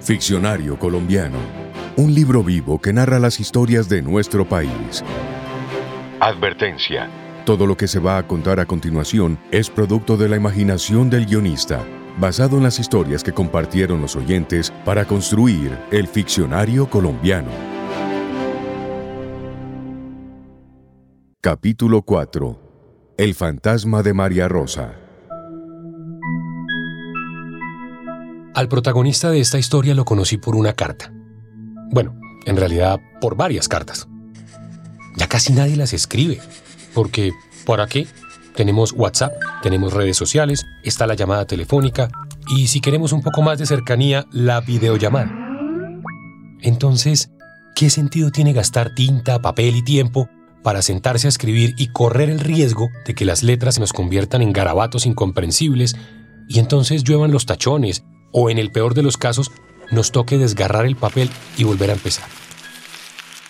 Ficcionario colombiano. Un libro vivo que narra las historias de nuestro país. Advertencia. Todo lo que se va a contar a continuación es producto de la imaginación del guionista, basado en las historias que compartieron los oyentes para construir el ficcionario colombiano. Capítulo 4. El fantasma de María Rosa. Al protagonista de esta historia lo conocí por una carta. Bueno, en realidad por varias cartas. Ya casi nadie las escribe, porque ¿para qué? Tenemos WhatsApp, tenemos redes sociales, está la llamada telefónica y si queremos un poco más de cercanía, la videollamada. Entonces, ¿qué sentido tiene gastar tinta, papel y tiempo para sentarse a escribir y correr el riesgo de que las letras se nos conviertan en garabatos incomprensibles y entonces lluevan los tachones o en el peor de los casos nos toque desgarrar el papel y volver a empezar.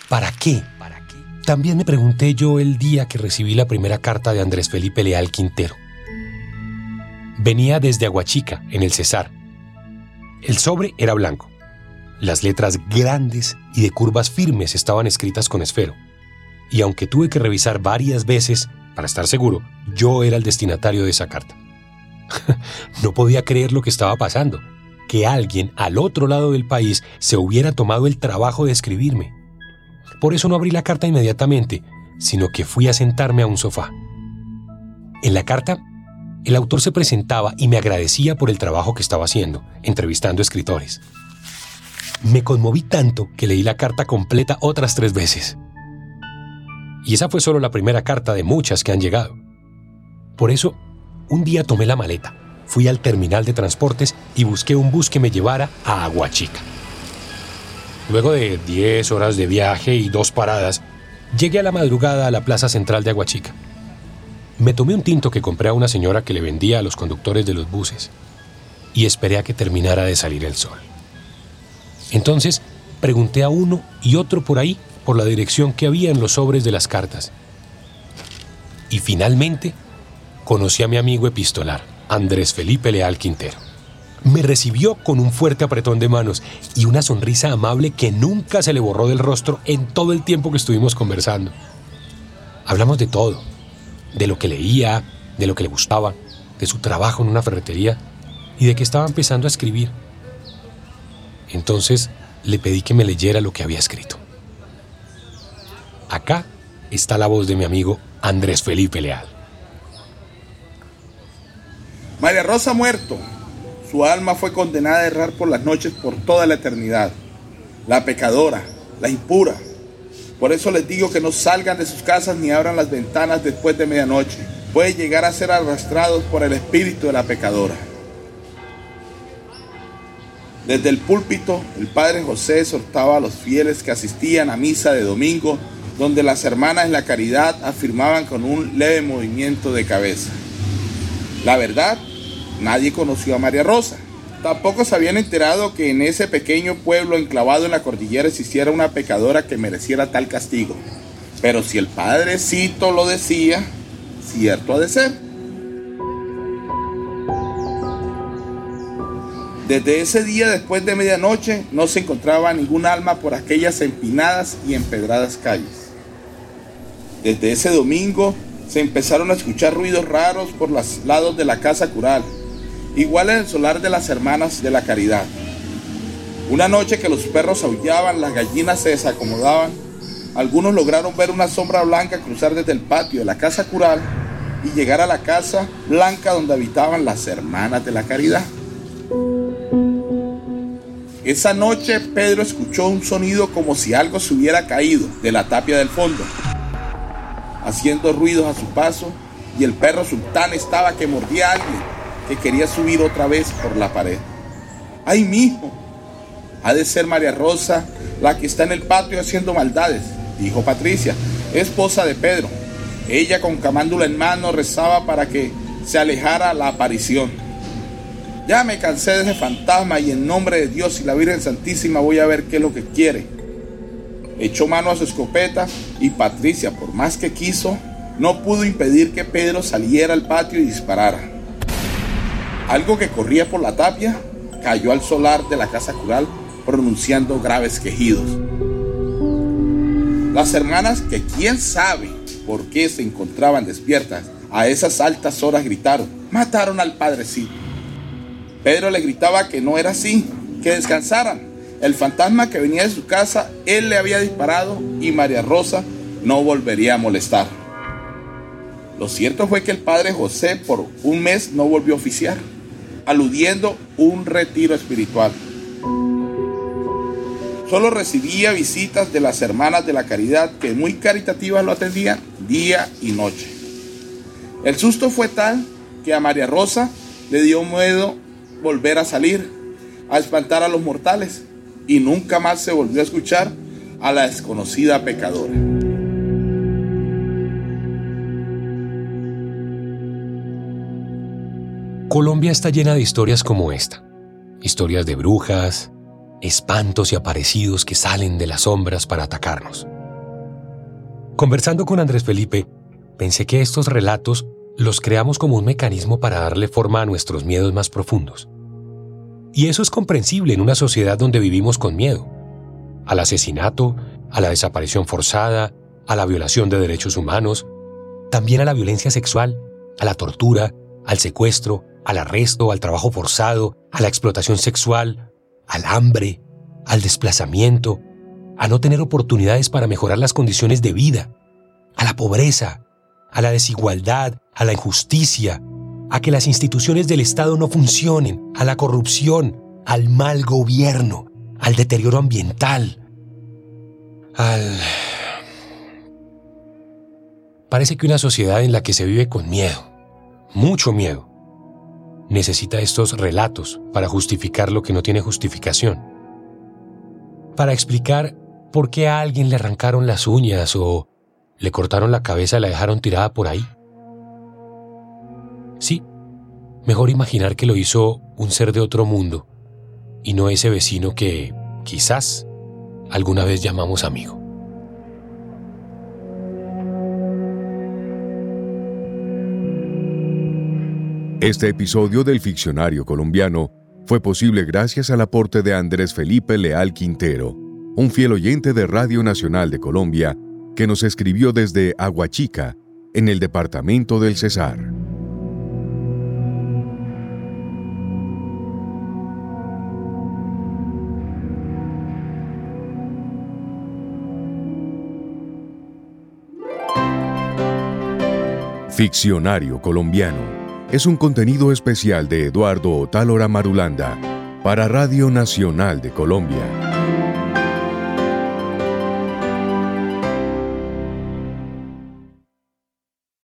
¿Para qué? ¿Para qué? También me pregunté yo el día que recibí la primera carta de Andrés Felipe Leal Quintero. Venía desde Aguachica, en el Cesar. El sobre era blanco. Las letras grandes y de curvas firmes estaban escritas con esfero y aunque tuve que revisar varias veces para estar seguro, yo era el destinatario de esa carta. no podía creer lo que estaba pasando, que alguien al otro lado del país se hubiera tomado el trabajo de escribirme. Por eso no abrí la carta inmediatamente, sino que fui a sentarme a un sofá. En la carta, el autor se presentaba y me agradecía por el trabajo que estaba haciendo, entrevistando escritores. Me conmoví tanto que leí la carta completa otras tres veces. Y esa fue solo la primera carta de muchas que han llegado. Por eso, un día tomé la maleta, fui al terminal de transportes y busqué un bus que me llevara a Aguachica. Luego de 10 horas de viaje y dos paradas, llegué a la madrugada a la plaza central de Aguachica. Me tomé un tinto que compré a una señora que le vendía a los conductores de los buses y esperé a que terminara de salir el sol. Entonces pregunté a uno y otro por ahí por la dirección que había en los sobres de las cartas. Y finalmente conocí a mi amigo epistolar, Andrés Felipe Leal Quintero. Me recibió con un fuerte apretón de manos y una sonrisa amable que nunca se le borró del rostro en todo el tiempo que estuvimos conversando. Hablamos de todo, de lo que leía, de lo que le gustaba, de su trabajo en una ferretería y de que estaba empezando a escribir. Entonces le pedí que me leyera lo que había escrito. Acá está la voz de mi amigo Andrés Felipe Leal. María Rosa muerto. Su alma fue condenada a errar por las noches por toda la eternidad. La pecadora, la impura. Por eso les digo que no salgan de sus casas ni abran las ventanas después de medianoche. Puede llegar a ser arrastrados por el espíritu de la pecadora. Desde el púlpito, el padre José exhortaba a los fieles que asistían a misa de domingo donde las hermanas en la caridad afirmaban con un leve movimiento de cabeza. La verdad, nadie conoció a María Rosa. Tampoco se habían enterado que en ese pequeño pueblo enclavado en la cordillera existiera una pecadora que mereciera tal castigo. Pero si el padrecito lo decía, cierto ha de ser. Desde ese día después de medianoche no se encontraba ningún alma por aquellas empinadas y empedradas calles. Desde ese domingo se empezaron a escuchar ruidos raros por los lados de la casa cural, igual en el solar de las hermanas de la caridad. Una noche que los perros aullaban, las gallinas se desacomodaban, algunos lograron ver una sombra blanca cruzar desde el patio de la casa cural y llegar a la casa blanca donde habitaban las hermanas de la caridad. Esa noche Pedro escuchó un sonido como si algo se hubiera caído de la tapia del fondo haciendo ruidos a su paso, y el perro sultán estaba que mordía a alguien que quería subir otra vez por la pared. ¡Ay, mijo! Ha de ser María Rosa la que está en el patio haciendo maldades, dijo Patricia, esposa de Pedro. Ella con camándula en mano rezaba para que se alejara la aparición. Ya me cansé de ese fantasma y en nombre de Dios y la Virgen Santísima voy a ver qué es lo que quiere echó mano a su escopeta y Patricia, por más que quiso, no pudo impedir que Pedro saliera al patio y disparara. Algo que corría por la tapia cayó al solar de la casa cural pronunciando graves quejidos. Las hermanas, que quién sabe por qué se encontraban despiertas a esas altas horas, gritaron, mataron al padrecito. Pedro le gritaba que no era así, que descansaran. El fantasma que venía de su casa, él le había disparado y María Rosa no volvería a molestar. Lo cierto fue que el padre José por un mes no volvió a oficiar, aludiendo un retiro espiritual. Solo recibía visitas de las hermanas de la caridad que muy caritativas lo atendían día y noche. El susto fue tal que a María Rosa le dio miedo volver a salir, a espantar a los mortales, y nunca más se volvió a escuchar a la desconocida pecadora. Colombia está llena de historias como esta. Historias de brujas, espantos y aparecidos que salen de las sombras para atacarnos. Conversando con Andrés Felipe, pensé que estos relatos los creamos como un mecanismo para darle forma a nuestros miedos más profundos. Y eso es comprensible en una sociedad donde vivimos con miedo. Al asesinato, a la desaparición forzada, a la violación de derechos humanos, también a la violencia sexual, a la tortura, al secuestro, al arresto, al trabajo forzado, a la explotación sexual, al hambre, al desplazamiento, a no tener oportunidades para mejorar las condiciones de vida, a la pobreza, a la desigualdad, a la injusticia, a que las instituciones del Estado no funcionen, a la corrupción, al mal gobierno, al deterioro ambiental, al... Parece que una sociedad en la que se vive con miedo, mucho miedo, necesita estos relatos para justificar lo que no tiene justificación. Para explicar por qué a alguien le arrancaron las uñas o le cortaron la cabeza y la dejaron tirada por ahí. Sí, mejor imaginar que lo hizo un ser de otro mundo y no ese vecino que, quizás, alguna vez llamamos amigo. Este episodio del Ficcionario Colombiano fue posible gracias al aporte de Andrés Felipe Leal Quintero, un fiel oyente de Radio Nacional de Colombia, que nos escribió desde Aguachica, en el departamento del Cesar. Ficcionario Colombiano es un contenido especial de Eduardo Otálora Marulanda para Radio Nacional de Colombia.